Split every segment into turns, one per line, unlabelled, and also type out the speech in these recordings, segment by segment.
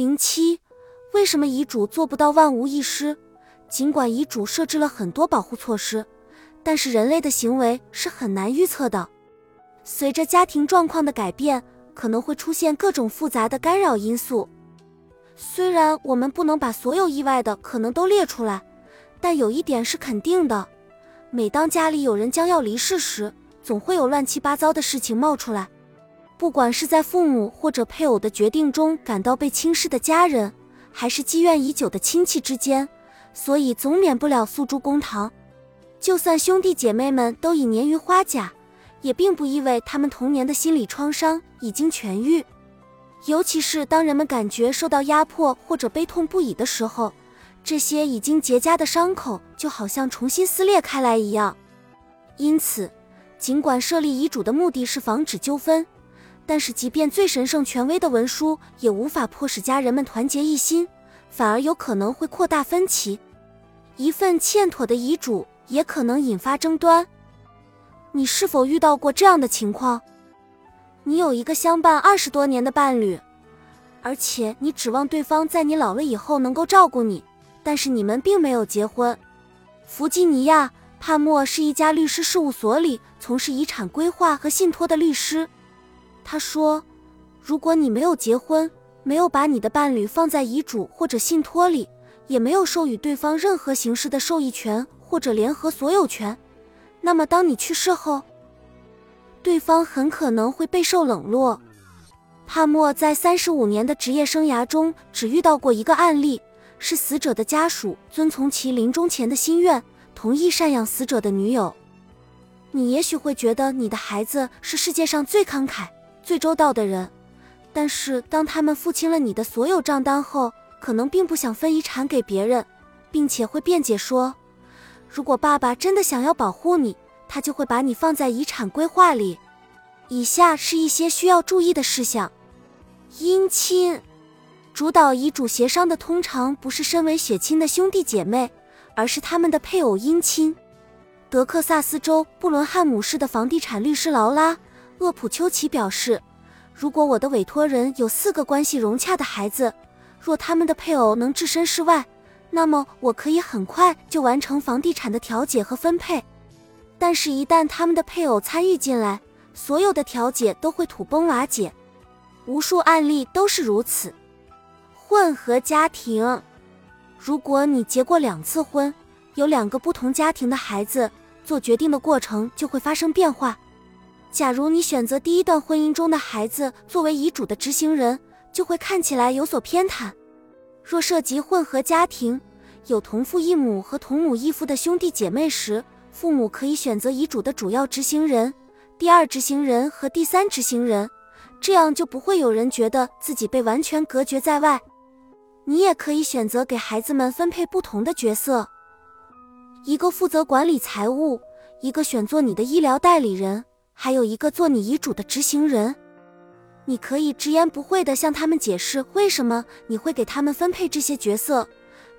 零七，为什么遗嘱做不到万无一失？尽管遗嘱设置了很多保护措施，但是人类的行为是很难预测的。随着家庭状况的改变，可能会出现各种复杂的干扰因素。虽然我们不能把所有意外的可能都列出来，但有一点是肯定的：每当家里有人将要离世时，总会有乱七八糟的事情冒出来。不管是在父母或者配偶的决定中感到被轻视的家人，还是积怨已久的亲戚之间，所以总免不了诉诸公堂。就算兄弟姐妹们都已年逾花甲，也并不意味他们童年的心理创伤已经痊愈。尤其是当人们感觉受到压迫或者悲痛不已的时候，这些已经结痂的伤口就好像重新撕裂开来一样。因此，尽管设立遗嘱的目的是防止纠纷，但是即便最神圣权威的文书也无法迫使家人们团结一心，反而有可能会扩大分歧。一份欠妥的遗嘱也可能引发争端。你是否遇到过这样的情况？你有一个相伴二十多年的伴侣，而且你指望对方在你老了以后能够照顾你，但是你们并没有结婚。弗吉尼亚·帕默是一家律师事务所里从事遗产规划和信托的律师。他说：“如果你没有结婚，没有把你的伴侣放在遗嘱或者信托里，也没有授予对方任何形式的受益权或者联合所有权，那么当你去世后，”对方很可能会备受冷落。帕默在三十五年的职业生涯中，只遇到过一个案例，是死者的家属遵从其临终前的心愿，同意赡养死者的女友。你也许会觉得你的孩子是世界上最慷慨、最周到的人，但是当他们付清了你的所有账单后，可能并不想分遗产给别人，并且会辩解说，如果爸爸真的想要保护你。他就会把你放在遗产规划里。以下是一些需要注意的事项：姻亲，主导遗嘱协商的通常不是身为血亲的兄弟姐妹，而是他们的配偶姻亲。德克萨斯州布伦汉姆市的房地产律师劳拉·厄普丘奇表示，如果我的委托人有四个关系融洽的孩子，若他们的配偶能置身事外，那么我可以很快就完成房地产的调解和分配。但是，一旦他们的配偶参与进来，所有的调解都会土崩瓦解。无数案例都是如此。混合家庭，如果你结过两次婚，有两个不同家庭的孩子，做决定的过程就会发生变化。假如你选择第一段婚姻中的孩子作为遗嘱的执行人，就会看起来有所偏袒。若涉及混合家庭，有同父异母和同母异父的兄弟姐妹时，父母可以选择遗嘱的主要执行人、第二执行人和第三执行人，这样就不会有人觉得自己被完全隔绝在外。你也可以选择给孩子们分配不同的角色，一个负责管理财务，一个选做你的医疗代理人，还有一个做你遗嘱的执行人。你可以直言不讳地向他们解释为什么你会给他们分配这些角色，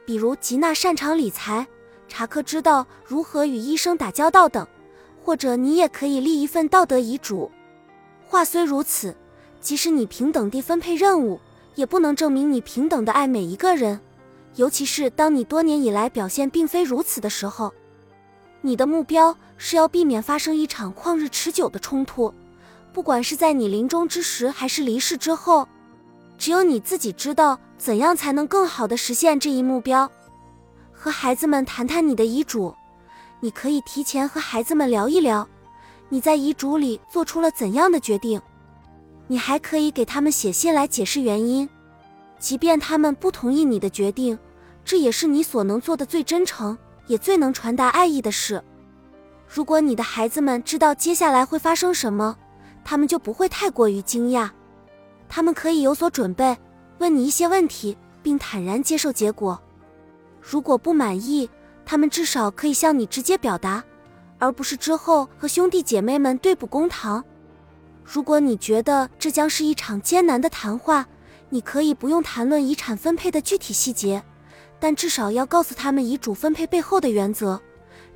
比如吉娜擅长理财。查克知道如何与医生打交道等，或者你也可以立一份道德遗嘱。话虽如此，即使你平等地分配任务，也不能证明你平等地爱每一个人，尤其是当你多年以来表现并非如此的时候。你的目标是要避免发生一场旷日持久的冲突，不管是在你临终之时还是离世之后，只有你自己知道怎样才能更好地实现这一目标。和孩子们谈谈你的遗嘱，你可以提前和孩子们聊一聊，你在遗嘱里做出了怎样的决定。你还可以给他们写信来解释原因，即便他们不同意你的决定，这也是你所能做的最真诚也最能传达爱意的事。如果你的孩子们知道接下来会发生什么，他们就不会太过于惊讶，他们可以有所准备，问你一些问题，并坦然接受结果。如果不满意，他们至少可以向你直接表达，而不是之后和兄弟姐妹们对簿公堂。如果你觉得这将是一场艰难的谈话，你可以不用谈论遗产分配的具体细节，但至少要告诉他们遗嘱分配背后的原则，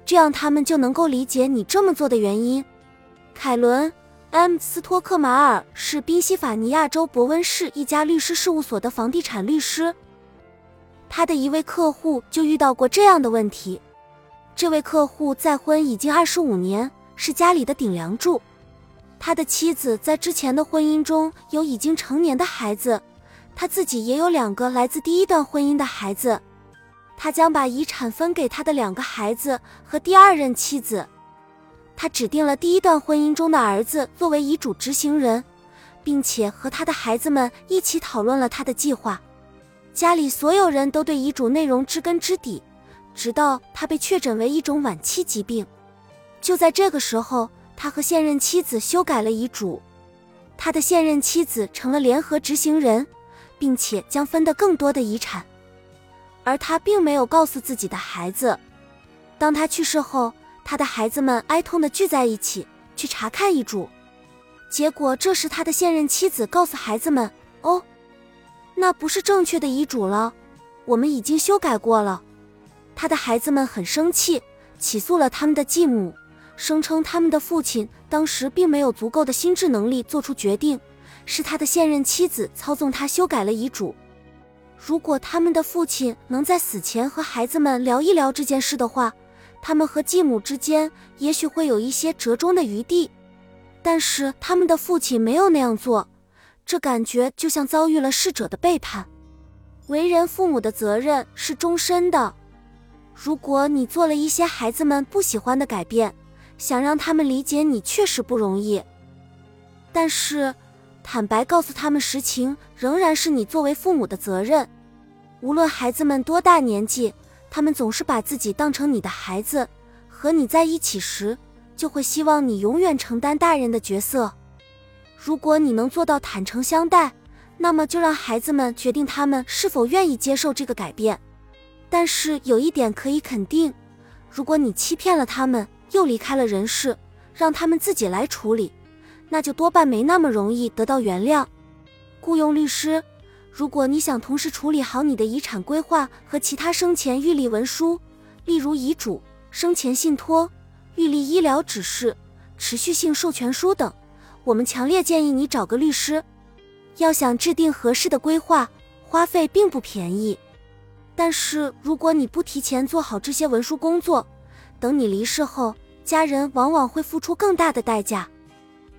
这样他们就能够理解你这么做的原因。凯伦· M. 斯托克马尔是宾夕法尼亚州伯温市一家律师事务所的房地产律师。他的一位客户就遇到过这样的问题。这位客户再婚已经二十五年，是家里的顶梁柱。他的妻子在之前的婚姻中有已经成年的孩子，他自己也有两个来自第一段婚姻的孩子。他将把遗产分给他的两个孩子和第二任妻子。他指定了第一段婚姻中的儿子作为遗嘱执行人，并且和他的孩子们一起讨论了他的计划。家里所有人都对遗嘱内容知根知底，直到他被确诊为一种晚期疾病。就在这个时候，他和现任妻子修改了遗嘱，他的现任妻子成了联合执行人，并且将分得更多的遗产。而他并没有告诉自己的孩子。当他去世后，他的孩子们哀痛地聚在一起去查看遗嘱。结果，这时他的现任妻子告诉孩子们：“哦，那不是正确的遗嘱了，我们已经修改过了。”他的孩子们很生气，起诉了他们的继母，声称他们的父亲当时并没有足够的心智能力做出决定，是他的现任妻子操纵他修改了遗嘱。如果他们的父亲能在死前和孩子们聊一聊这件事的话，他们和继母之间也许会有一些折中的余地。但是他们的父亲没有那样做，这感觉就像遭遇了逝者的背叛。为人父母的责任是终身的。如果你做了一些孩子们不喜欢的改变，想让他们理解你确实不容易。但是。坦白告诉他们实情，仍然是你作为父母的责任。无论孩子们多大年纪，他们总是把自己当成你的孩子。和你在一起时，就会希望你永远承担大人的角色。如果你能做到坦诚相待，那么就让孩子们决定他们是否愿意接受这个改变。但是有一点可以肯定：如果你欺骗了他们，又离开了人世，让他们自己来处理。那就多半没那么容易得到原谅。雇佣律师，如果你想同时处理好你的遗产规划和其他生前预立文书，例如遗嘱、生前信托、预立医疗指示、持续性授权书等，我们强烈建议你找个律师。要想制定合适的规划，花费并不便宜。但是如果你不提前做好这些文书工作，等你离世后，家人往往会付出更大的代价。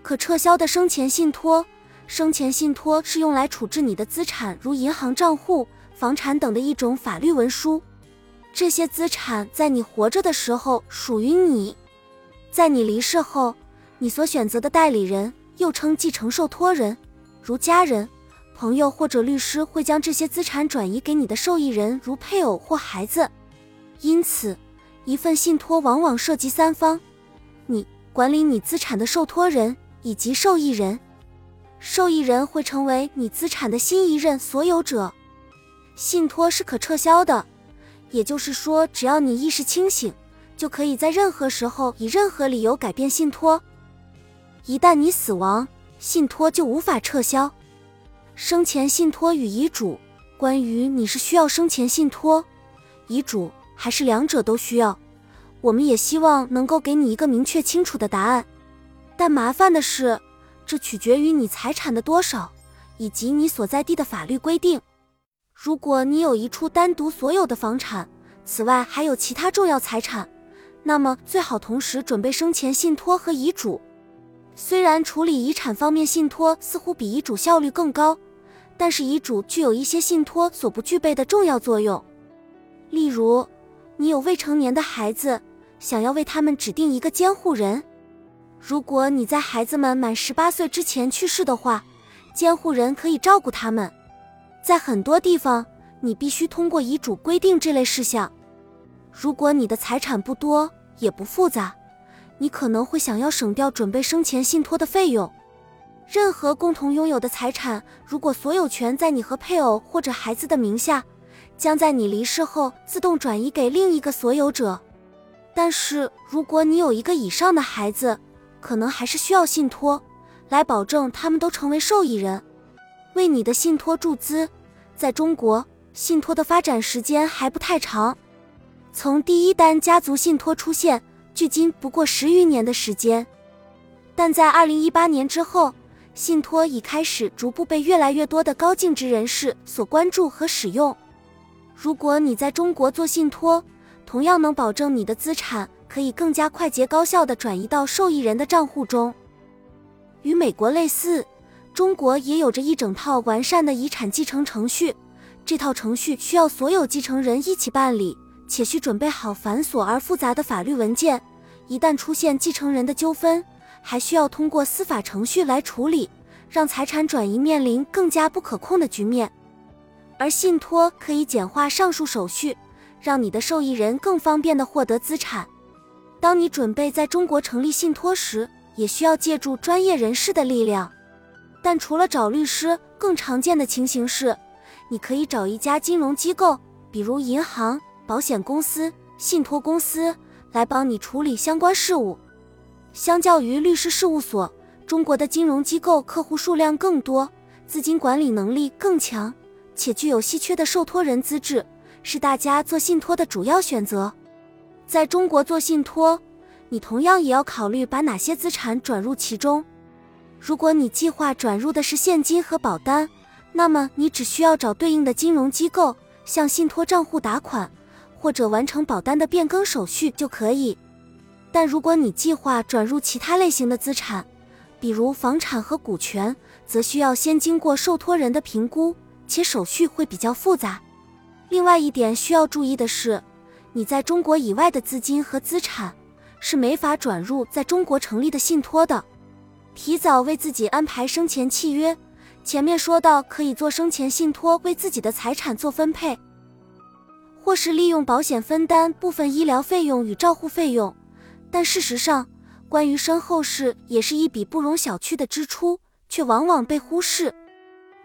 可撤销的生前信托，生前信托是用来处置你的资产，如银行账户、房产等的一种法律文书。这些资产在你活着的时候属于你，在你离世后，你所选择的代理人，又称继承受托人，如家人、朋友或者律师，会将这些资产转移给你的受益人，如配偶或孩子。因此，一份信托往往涉及三方：你管理你资产的受托人。以及受益人，受益人会成为你资产的新一任所有者。信托是可撤销的，也就是说，只要你意识清醒，就可以在任何时候以任何理由改变信托。一旦你死亡，信托就无法撤销。生前信托与遗嘱，关于你是需要生前信托、遗嘱，还是两者都需要，我们也希望能够给你一个明确清楚的答案。但麻烦的是，这取决于你财产的多少，以及你所在地的法律规定。如果你有一处单独所有的房产，此外还有其他重要财产，那么最好同时准备生前信托和遗嘱。虽然处理遗产方面，信托似乎比遗嘱效率更高，但是遗嘱具有一些信托所不具备的重要作用。例如，你有未成年的孩子，想要为他们指定一个监护人。如果你在孩子们满十八岁之前去世的话，监护人可以照顾他们。在很多地方，你必须通过遗嘱规定这类事项。如果你的财产不多也不复杂，你可能会想要省掉准备生前信托的费用。任何共同拥有的财产，如果所有权在你和配偶或者孩子的名下，将在你离世后自动转移给另一个所有者。但是，如果你有一个以上的孩子，可能还是需要信托，来保证他们都成为受益人，为你的信托注资。在中国，信托的发展时间还不太长，从第一单家族信托出现，距今不过十余年的时间。但在二零一八年之后，信托已开始逐步被越来越多的高净值人士所关注和使用。如果你在中国做信托，同样能保证你的资产可以更加快捷高效地转移到受益人的账户中。与美国类似，中国也有着一整套完善的遗产继承程序。这套程序需要所有继承人一起办理，且需准备好繁琐而复杂的法律文件。一旦出现继承人的纠纷，还需要通过司法程序来处理，让财产转移面临更加不可控的局面。而信托可以简化上述手续，让你的受益人更方便地获得资产。当你准备在中国成立信托时，也需要借助专业人士的力量。但除了找律师，更常见的情形是。你可以找一家金融机构，比如银行、保险公司、信托公司，来帮你处理相关事务。相较于律师事务所，中国的金融机构客户数量更多，资金管理能力更强，且具有稀缺的受托人资质，是大家做信托的主要选择。在中国做信托，你同样也要考虑把哪些资产转入其中。如果你计划转入的是现金和保单，那么你只需要找对应的金融机构，向信托账户打款，或者完成保单的变更手续就可以。但如果你计划转入其他类型的资产，比如房产和股权，则需要先经过受托人的评估，且手续会比较复杂。另外一点需要注意的是，你在中国以外的资金和资产是没法转入在中国成立的信托的。提早为自己安排生前契约。前面说到可以做生前信托，为自己的财产做分配，或是利用保险分担部分医疗费用与照护费用。但事实上，关于身后事也是一笔不容小觑的支出，却往往被忽视。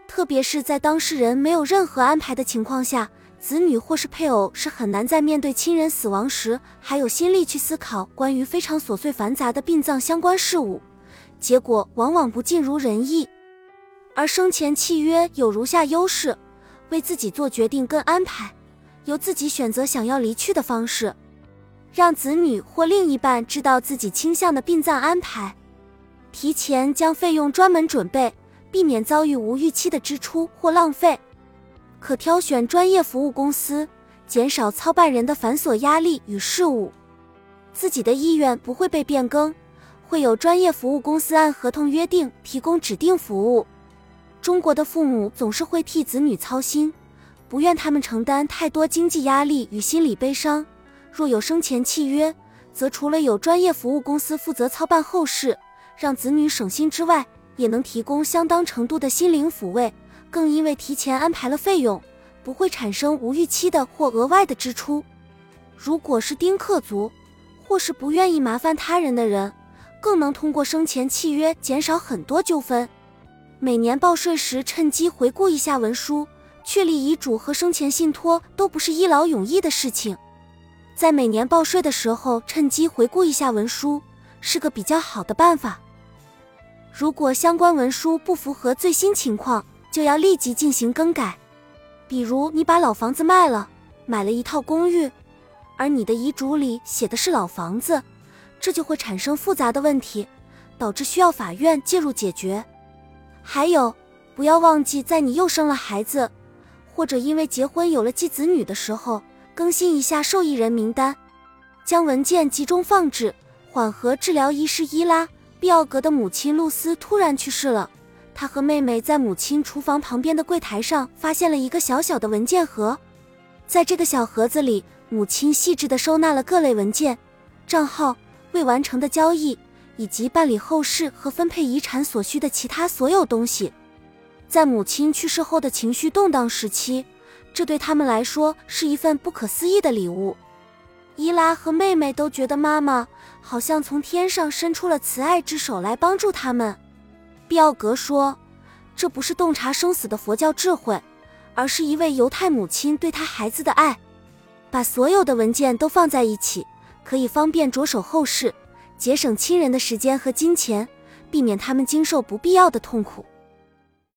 特别是在当事人没有任何安排的情况下，子女或是配偶是很难在面对亲人死亡时还有心力去思考关于非常琐碎繁杂的殡葬相关事务，结果往往不尽如人意。而生前契约有如下优势：为自己做决定跟安排，由自己选择想要离去的方式，让子女或另一半知道自己倾向的殡葬安排，提前将费用专门准备，避免遭遇无预期的支出或浪费。可挑选专业服务公司，减少操办人的繁琐压力与事务。自己的意愿不会被变更，会有专业服务公司按合同约定提供指定服务。中国的父母总是会替子女操心，不愿他们承担太多经济压力与心理悲伤。若有生前契约，则除了有专业服务公司负责操办后事，让子女省心之外，也能提供相当程度的心灵抚慰。更因为提前安排了费用，不会产生无预期的或额外的支出。如果是丁克族，或是不愿意麻烦他人的人，更能通过生前契约减少很多纠纷。每年报税时，趁机回顾一下文书，确立遗嘱和生前信托都不是一劳永逸的事情。在每年报税的时候，趁机回顾一下文书，是个比较好的办法。如果相关文书不符合最新情况，就要立即进行更改。比如，你把老房子卖了，买了一套公寓，而你的遗嘱里写的是老房子，这就会产生复杂的问题，导致需要法院介入解决。还有，不要忘记在你又生了孩子，或者因为结婚有了继子女的时候，更新一下受益人名单，将文件集中放置，缓和治疗医师伊拉·毕奥格的母亲露丝突然去世了。他和妹妹在母亲厨房旁边的柜台上发现了一个小小的文件盒，在这个小盒子里，母亲细致地收纳了各类文件、账号、未完成的交易。以及办理后事和分配遗产所需的其他所有东西，在母亲去世后的情绪动荡时期，这对他们来说是一份不可思议的礼物。伊拉和妹妹都觉得妈妈好像从天上伸出了慈爱之手来帮助他们。毕奥格说：“这不是洞察生死的佛教智慧，而是一位犹太母亲对她孩子的爱。把所有的文件都放在一起，可以方便着手后事。”节省亲人的时间和金钱，避免他们经受不必要的痛苦。